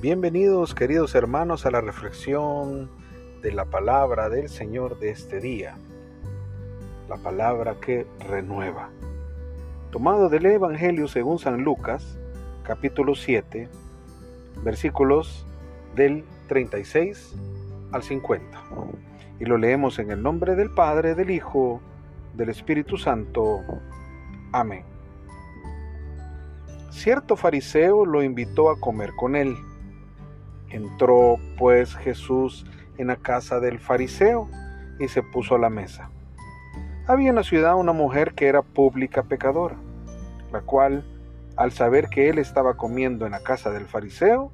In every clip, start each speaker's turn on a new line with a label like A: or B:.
A: Bienvenidos queridos hermanos a la reflexión de la palabra del Señor de este día, la palabra que renueva. Tomado del Evangelio según San Lucas, capítulo 7, versículos del 36 al 50. Y lo leemos en el nombre del Padre, del Hijo, del Espíritu Santo. Amén. Cierto fariseo lo invitó a comer con él. Entró pues Jesús en la casa del fariseo y se puso a la mesa. Había en la ciudad una mujer que era pública pecadora, la cual, al saber que él estaba comiendo en la casa del fariseo,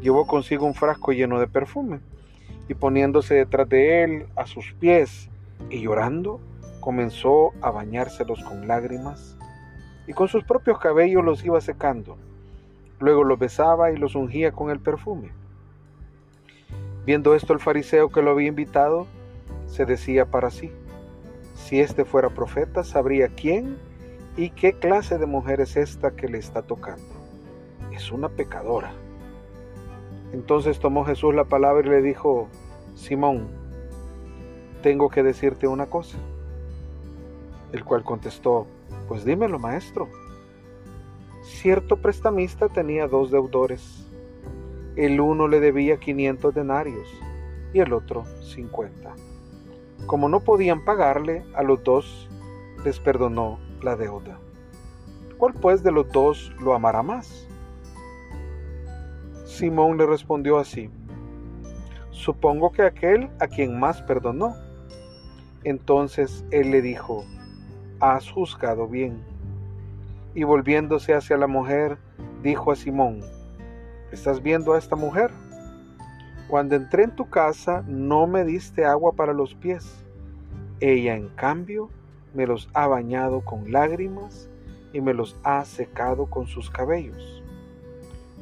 A: llevó consigo un frasco lleno de perfume, y poniéndose detrás de él a sus pies y llorando, comenzó a bañárselos con lágrimas, y con sus propios cabellos los iba secando. Luego los besaba y los ungía con el perfume. Viendo esto el fariseo que lo había invitado, se decía para sí, si éste fuera profeta, sabría quién y qué clase de mujer es esta que le está tocando. Es una pecadora. Entonces tomó Jesús la palabra y le dijo, Simón, tengo que decirte una cosa. El cual contestó, pues dímelo, maestro. Cierto prestamista tenía dos deudores. El uno le debía 500 denarios y el otro 50. Como no podían pagarle, a los dos les perdonó la deuda. ¿Cuál pues de los dos lo amará más? Simón le respondió así, supongo que aquel a quien más perdonó. Entonces él le dijo, has juzgado bien. Y volviéndose hacia la mujer, dijo a Simón, ¿Estás viendo a esta mujer? Cuando entré en tu casa no me diste agua para los pies. Ella en cambio me los ha bañado con lágrimas y me los ha secado con sus cabellos.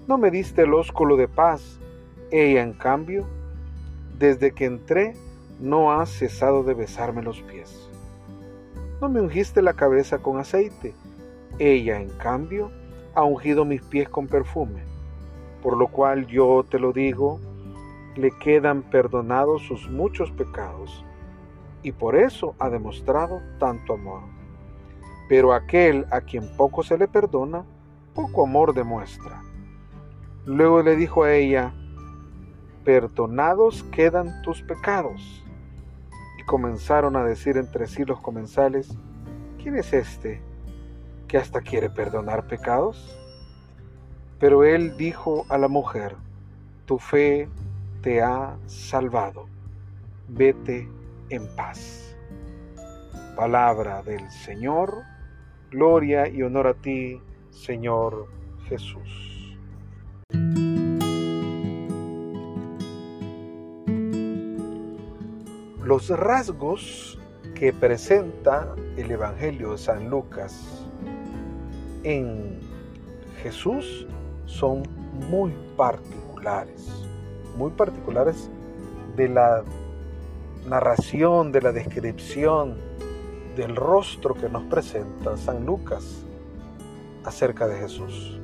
A: No me diste el ósculo de paz. Ella en cambio, desde que entré, no ha cesado de besarme los pies. No me ungiste la cabeza con aceite. Ella en cambio ha ungido mis pies con perfume por lo cual yo te lo digo, le quedan perdonados sus muchos pecados, y por eso ha demostrado tanto amor. Pero aquel a quien poco se le perdona, poco amor demuestra. Luego le dijo a ella, perdonados quedan tus pecados. Y comenzaron a decir entre sí los comensales, ¿quién es este que hasta quiere perdonar pecados? Pero él dijo a la mujer, tu fe te ha salvado, vete en paz. Palabra del Señor, gloria y honor a ti, Señor Jesús. Los rasgos que presenta el Evangelio de San Lucas en Jesús son muy particulares, muy particulares de la narración, de la descripción del rostro que nos presenta San Lucas acerca de Jesús.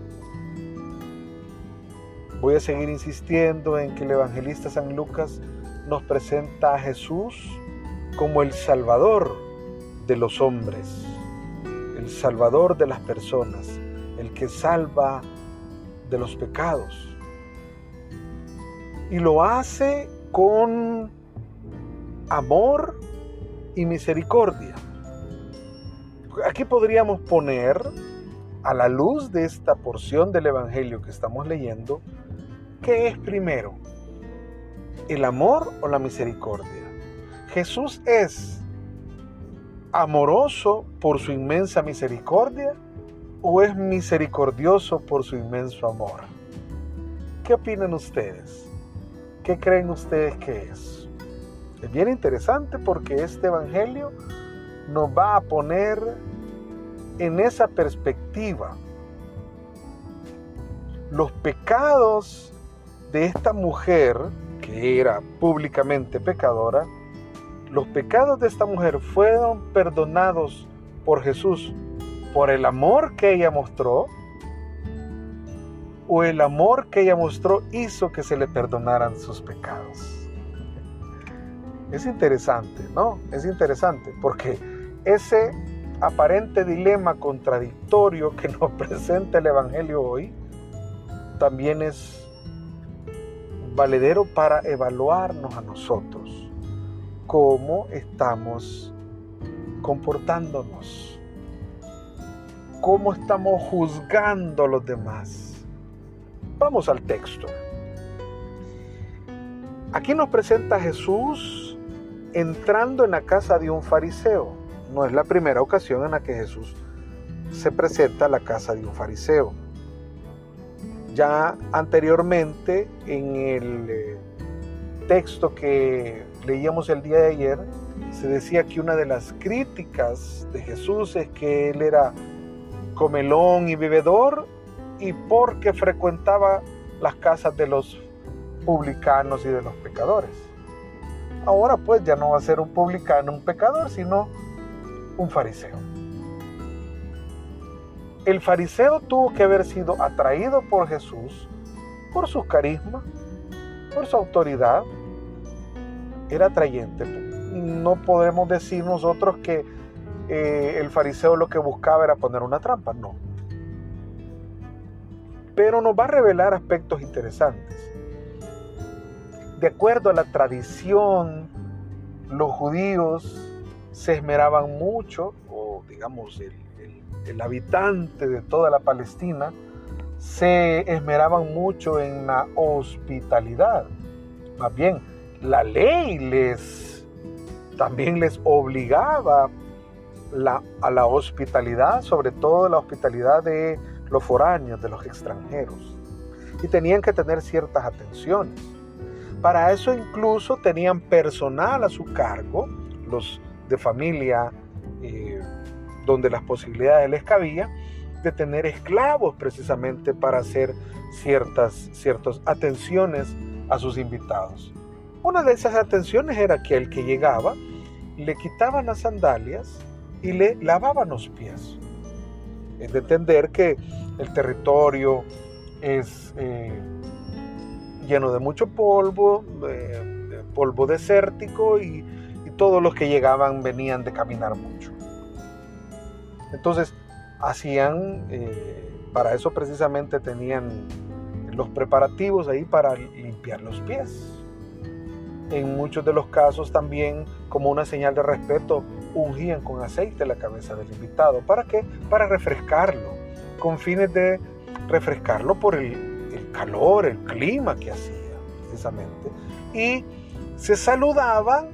A: Voy a seguir insistiendo en que el evangelista San Lucas nos presenta a Jesús como el Salvador de los hombres, el Salvador de las personas, el que salva de los pecados. Y lo hace con amor y misericordia. Aquí podríamos poner a la luz de esta porción del Evangelio que estamos leyendo, ¿qué es primero? ¿El amor o la misericordia? Jesús es amoroso por su inmensa misericordia o es misericordioso por su inmenso amor? ¿Qué opinan ustedes? ¿Qué creen ustedes que es? Es bien interesante porque este Evangelio nos va a poner en esa perspectiva los pecados de esta mujer, que era públicamente pecadora, los pecados de esta mujer fueron perdonados por Jesús por el amor que ella mostró o el amor que ella mostró hizo que se le perdonaran sus pecados. Es interesante, ¿no? Es interesante porque ese aparente dilema contradictorio que nos presenta el Evangelio hoy también es valedero para evaluarnos a nosotros cómo estamos comportándonos, cómo estamos juzgando a los demás. Vamos al texto. Aquí nos presenta Jesús entrando en la casa de un fariseo. No es la primera ocasión en la que Jesús se presenta a la casa de un fariseo. Ya anteriormente en el eh, texto que leíamos el día de ayer, se decía que una de las críticas de Jesús es que él era comelón y bebedor y porque frecuentaba las casas de los publicanos y de los pecadores. Ahora pues ya no va a ser un publicano, un pecador, sino un fariseo. El fariseo tuvo que haber sido atraído por Jesús por su carisma, por su autoridad. Era atrayente. No podemos decir nosotros que eh, el fariseo lo que buscaba era poner una trampa, no. Pero nos va a revelar aspectos interesantes de acuerdo a la tradición, los judíos se esmeraban mucho, o digamos el, habitante de toda la Palestina, se esmeraban mucho en la hospitalidad. Más bien, la ley les también les obligaba a la hospitalidad, sobre todo la hospitalidad de los foráneos, de los extranjeros. Y tenían que tener ciertas atenciones. Para eso incluso tenían personal a su cargo, los de familia eh, donde las posibilidades les cabía, de tener esclavos precisamente para hacer ciertas, ciertas atenciones a sus invitados. Una de esas atenciones era que el que llegaba le quitaban las sandalias y le lavaban los pies. Es de entender que el territorio es eh, lleno de mucho polvo, polvo desértico y, todos los que llegaban venían de caminar mucho. Entonces, hacían, eh, para eso precisamente tenían los preparativos ahí para limpiar los pies. En muchos de los casos también, como una señal de respeto, ungían con aceite la cabeza del invitado. ¿Para qué? Para refrescarlo, con fines de refrescarlo por el, calor, el clima que hacía, precisamente. Y se saludaban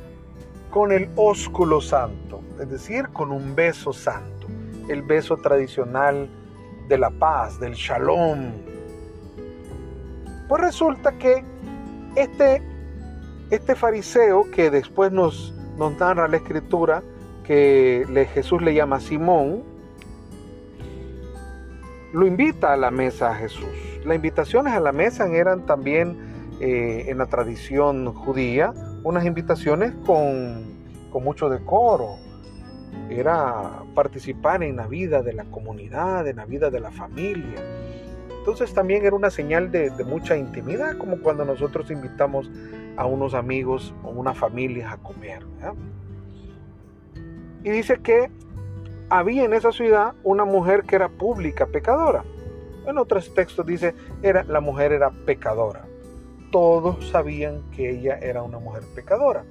A: con el ósculo santo, es decir, con un beso santo, el beso tradicional de la paz, del shalom. Pues resulta que este, este fariseo que después nos, nos narra la escritura, que Jesús le llama Simón, lo invita a la mesa a Jesús. Las invitaciones a la mesa eran también eh, en la tradición judía unas invitaciones con, con mucho decoro. Era participar en la vida de la comunidad, en la vida de la familia. Entonces también era una señal de, mucha intimidad, como cuando nosotros invitamos a unos amigos o una familia a comer. Y dice que había en esa ciudad una mujer que era pública pecadora. En otros textos dice, era, la mujer era pecadora. Todos sabían que ella era una mujer pecadora.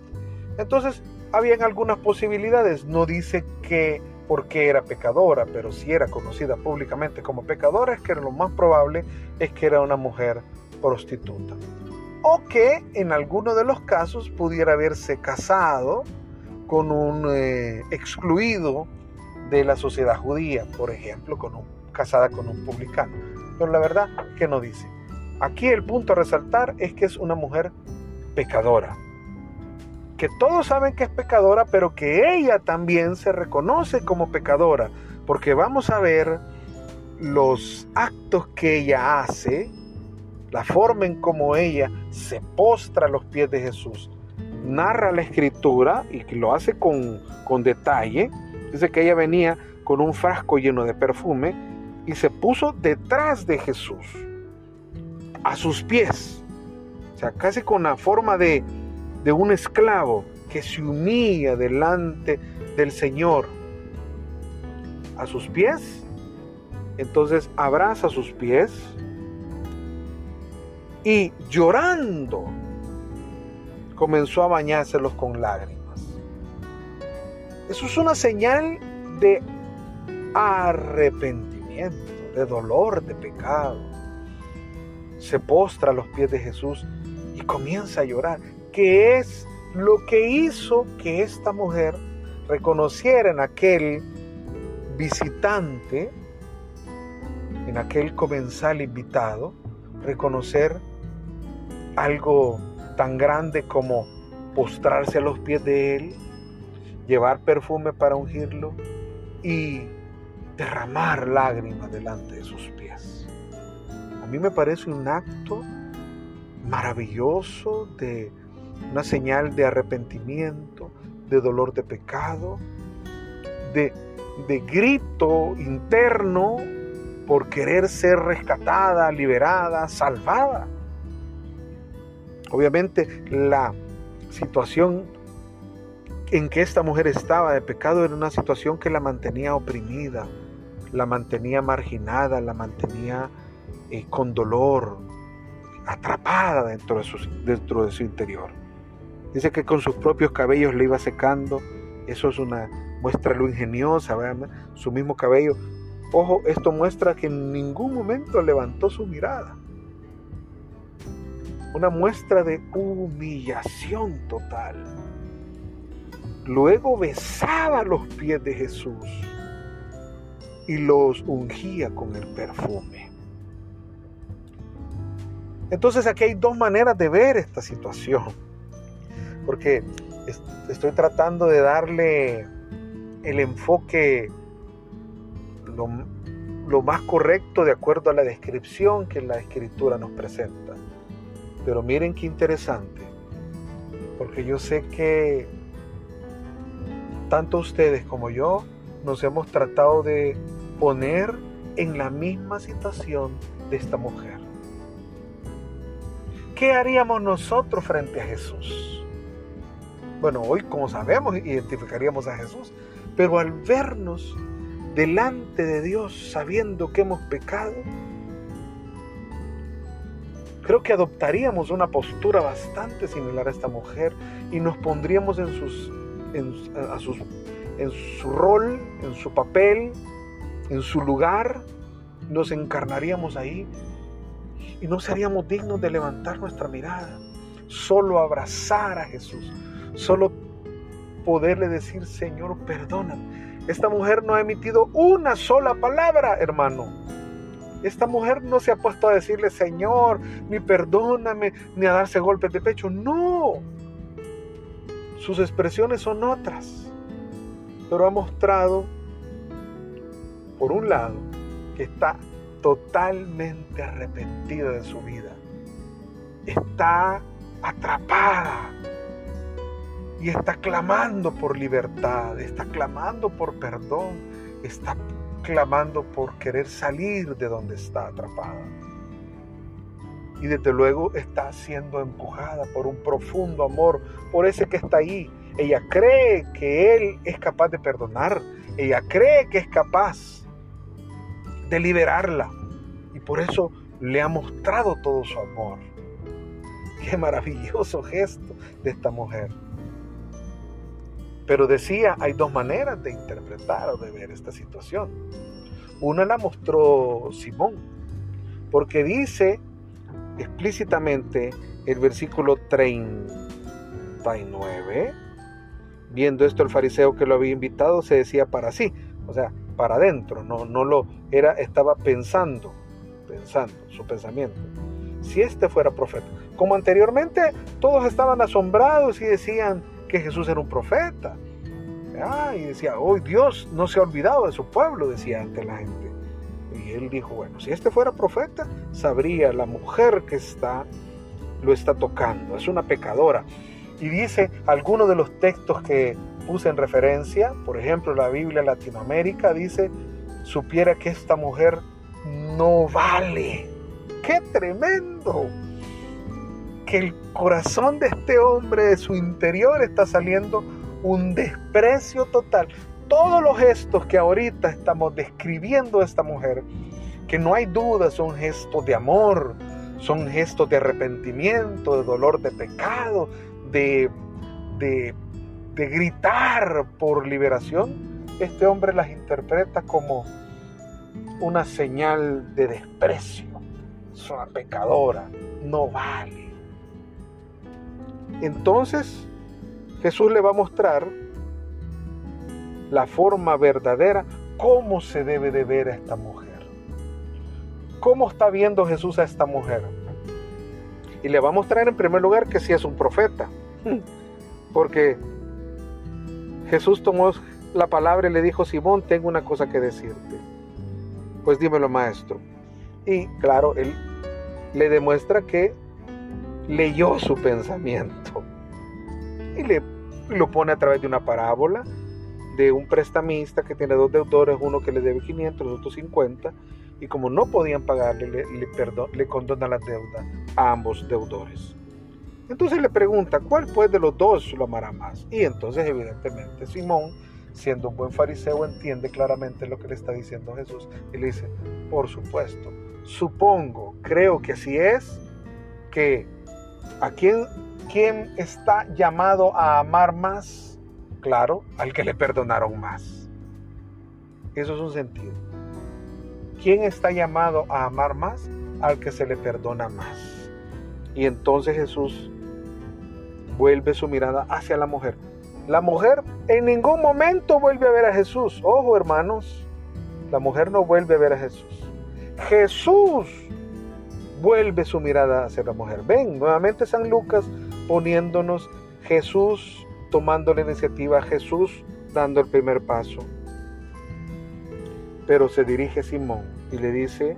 A: Entonces, habían algunas posibilidades. No dice que por qué era pecadora, pero si era conocida públicamente como pecadora, es que lo más probable es que era una mujer prostituta. O que en alguno de los casos pudiera haberse casado con un eh, excluido de la sociedad judía, por ejemplo, casada con un publicano. Pero la verdad que no dice. Aquí el punto a resaltar es que es una mujer pecadora. Que todos saben que es pecadora, pero que ella también se reconoce como pecadora. Porque vamos a ver los actos que ella hace, la forma en cómo ella se postra a los pies de Jesús. Narra la escritura y que lo hace con, con detalle. Dice que ella venía con un frasco lleno de perfume y se puso detrás de Jesús. a sus pies. O sea, casi con la forma de, de un esclavo que se unía delante del Señor a sus pies. Entonces abraza sus pies y llorando comenzó a bañárselos con lágrimas. Eso es una señal de arrepentimiento, de dolor, de pecado. Se postra a los pies de Jesús y comienza a llorar, que es lo que hizo que esta mujer reconociera en aquel visitante, en aquel comensal invitado, reconocer algo tan grande como postrarse a los pies de Él, llevar perfume para ungirlo y derramar lágrimas delante de sus pies. A mí me parece un acto maravilloso de una señal de arrepentimiento, de dolor de pecado, de, de grito interno por querer ser rescatada, liberada, salvada. Obviamente la situación en que esta mujer estaba de pecado era una situación que la mantenía oprimida, la mantenía marginada, la mantenía eh, con dolor, atrapada dentro de, su, interior. Dice que con sus propios cabellos le iba secando. Eso es una muestra lo ingeniosa, ¿verdad? su mismo cabello. Ojo, esto muestra que en ningún momento levantó su mirada una muestra de humillación total. Luego besaba los pies de Jesús y los ungía con el perfume. Entonces aquí hay dos maneras de ver esta situación, porque estoy tratando de darle el enfoque lo, más correcto de acuerdo a la descripción que la escritura nos presenta. Pero miren qué interesante, porque yo sé que tanto ustedes como yo nos hemos tratado de poner en la misma situación de esta mujer. ¿Qué haríamos nosotros frente a Jesús? Bueno, hoy como sabemos identificaríamos a Jesús, pero al vernos delante de Dios sabiendo que hemos pecado, creo que adoptaríamos una postura bastante similar a esta mujer y nos pondríamos en, sus, en, sus, en su rol, en su papel, en su lugar, nos encarnaríamos ahí y no seríamos dignos de levantar nuestra mirada, solo abrazar a Jesús, solo poderle decir, Señor, perdóname. Esta mujer no ha emitido una sola palabra, hermano esta mujer no se ha puesto a decirle, Señor, ni perdóname, ni a darse golpes de pecho. No. Sus expresiones son otras. Pero ha mostrado, por un lado, que está totalmente arrepentida de su vida. Está atrapada y está clamando por libertad, está clamando por perdón, está clamando por querer salir de donde está atrapada. Y desde luego está siendo empujada por un profundo amor, por ese que está ahí. Ella cree que Él es capaz de perdonar. Ella cree que es capaz de liberarla. Y por eso le ha mostrado todo su amor. Qué maravilloso gesto de esta mujer. Pero decía, hay dos maneras de interpretar o de ver esta situación. Una la mostró Simón, porque dice explícitamente el versículo 39, viendo esto el fariseo que lo había invitado se decía para sí, o sea, para adentro, no, no lo era, estaba pensando, pensando, su pensamiento. Si este fuera profeta, como anteriormente todos estaban asombrados y decían, que Jesús era un profeta. Ah, y decía, hoy Dios no se ha olvidado de su pueblo, decía ante la gente. Y él dijo, bueno, si este fuera profeta, sabría la mujer que está, lo está tocando, es una pecadora. Y dice algunos de los textos que puse en referencia, por ejemplo, la Biblia Latinoamérica dice, supiera que esta mujer no vale qué tremendo. El corazón de este hombre, de su interior, está saliendo un desprecio total. Todos los gestos que ahorita estamos describiendo a esta mujer, que no hay duda son gestos de amor, son gestos de arrepentimiento, de dolor de pecado, de, de gritar por liberación, este hombre las interpreta como una señal de desprecio. Es una pecadora, no vale. Entonces Jesús le va a mostrar la forma verdadera, cómo se debe de ver a esta mujer. ¿Cómo está viendo Jesús a esta mujer? Y le va a mostrar en primer lugar que sí es un profeta. Porque Jesús tomó la palabra y le dijo, Simón, tengo una cosa que decirte. Pues dímelo, maestro. Y claro, él le demuestra que leyó su pensamiento. Y le lo pone a través de una parábola de un prestamista que tiene dos deudores, uno que le debe 500, los otros 50, y como no podían pagarle, le, le, le condona la deuda a ambos deudores. Entonces le pregunta, ¿cuál pues de los dos lo amará más? Y entonces evidentemente Simón, siendo un buen fariseo, entiende claramente lo que le está diciendo Jesús y le dice, por supuesto, supongo, creo que así es, que a quien está llamado a amar más, claro, al que le perdonaron más. Eso es un sentido. ¿Quién está llamado a amar más? Al que se le perdona más. Y entonces Jesús vuelve su mirada hacia la mujer. La mujer en ningún momento vuelve a ver a Jesús. Ojo hermanos, la mujer no vuelve a ver a Jesús. Jesús vuelve su mirada hacia la mujer. Ven, nuevamente San Lucas poniéndonos Jesús tomando la iniciativa, Jesús dando el primer paso. Pero se dirige a Simón y le dice,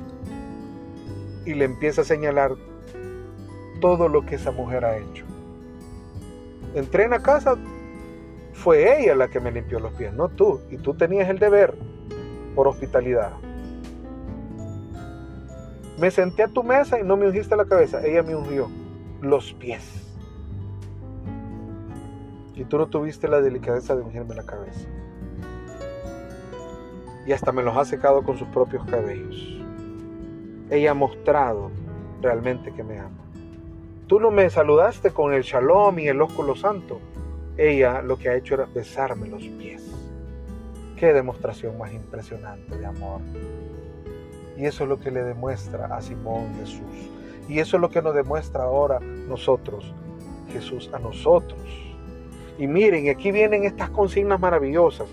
A: y le empieza a señalar todo lo que esa mujer ha hecho. Entré en la casa, fue ella la que me limpió los pies, no tú. Y tú tenías el deber por hospitalidad. Me senté a tu mesa y no me ungiste la cabeza, ella me ungió los pies. Y tú no tuviste la delicadeza de ungirme la cabeza. Y hasta me los ha secado con sus propios cabellos. Ella ha mostrado realmente que me ama. Tú no me saludaste con el shalom y el ósculo santo. Ella lo que ha hecho era besarme los pies. Qué demostración más impresionante de amor. Y eso es lo que le demuestra a Simón Jesús. Y eso es lo que nos demuestra ahora nosotros, Jesús a nosotros. Y miren, aquí vienen estas consignas maravillosas.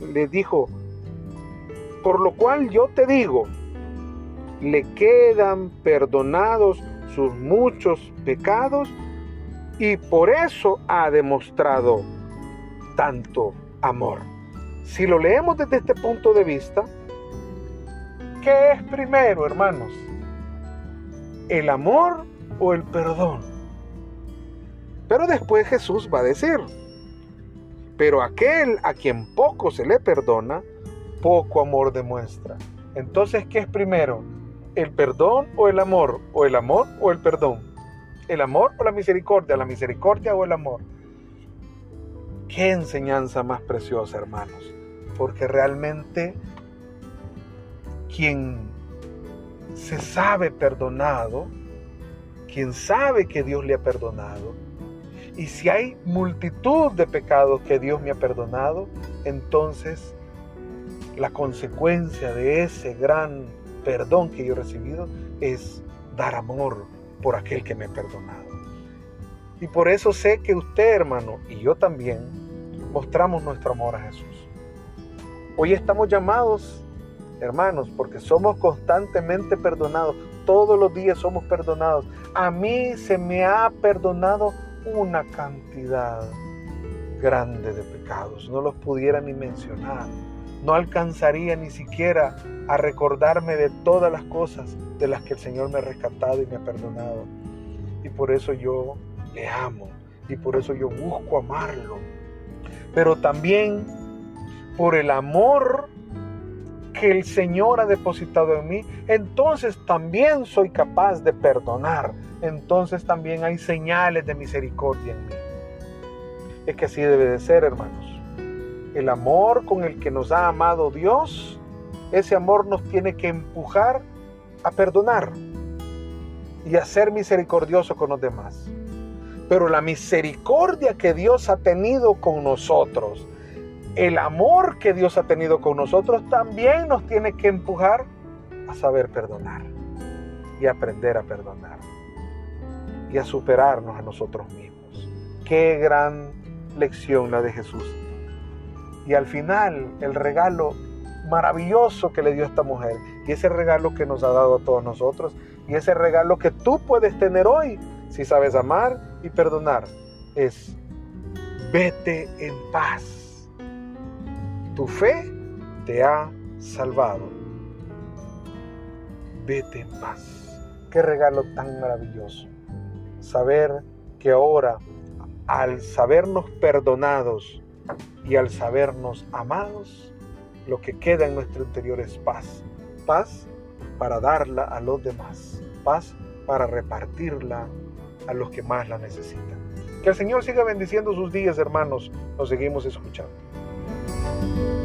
A: Le dijo, por lo cual yo te digo, le quedan perdonados sus muchos pecados y por eso ha demostrado tanto amor. Si lo leemos desde este punto de vista, ¿qué es primero, hermanos? ¿El amor o el perdón? Pero después Jesús va a decir, pero aquel a quien poco se le perdona, poco amor demuestra. Entonces, ¿qué es primero? ¿El perdón o el amor? ¿O el amor o el perdón? ¿El amor o la misericordia? ¿La misericordia o el amor? Qué enseñanza más preciosa, hermanos. Porque realmente quien se sabe perdonado, quien sabe que Dios le ha perdonado, y si hay multitud de pecados que Dios me ha perdonado, entonces la consecuencia de ese gran perdón que yo he recibido es dar amor por aquel que me ha perdonado. Y por eso sé que usted, hermano, y yo también, mostramos nuestro amor a Jesús. Hoy estamos llamados, hermanos, porque somos constantemente perdonados. Todos los días somos perdonados. A mí se me ha perdonado una cantidad grande de pecados. No los pudiera ni mencionar no alcanzaría ni siquiera a recordarme de todas las cosas de las que el Señor me ha rescatado y me ha perdonado. Y por eso yo le amo y por eso yo busco amarlo. Pero también por el amor que el Señor ha depositado en mí, entonces también soy capaz de perdonar. Entonces también hay señales de misericordia en mí. Es que así debe de ser, hermanos. El amor con el que nos ha amado Dios, ese amor nos tiene que empujar a perdonar y a ser misericordioso con los demás. Pero la misericordia que Dios ha tenido con nosotros, el amor que Dios ha tenido con nosotros, también nos tiene que empujar a saber perdonar y aprender a perdonar y a superarnos a nosotros mismos. Qué gran lección la de Jesús. Y al final, el regalo maravilloso que le dio esta mujer y ese regalo que nos ha dado a todos nosotros y ese regalo que tú puedes tener hoy si sabes amar y perdonar es vete en paz. Tu fe te ha salvado. Vete en paz. Qué regalo tan maravilloso. Saber que ahora, al sabernos perdonados y al sabernos amados, lo que queda en nuestro interior es paz. Paz para darla a los demás. Paz para repartirla a los que más la necesitan. Que el Señor siga bendiciendo sus días, hermanos. Nos seguimos escuchando. Bye.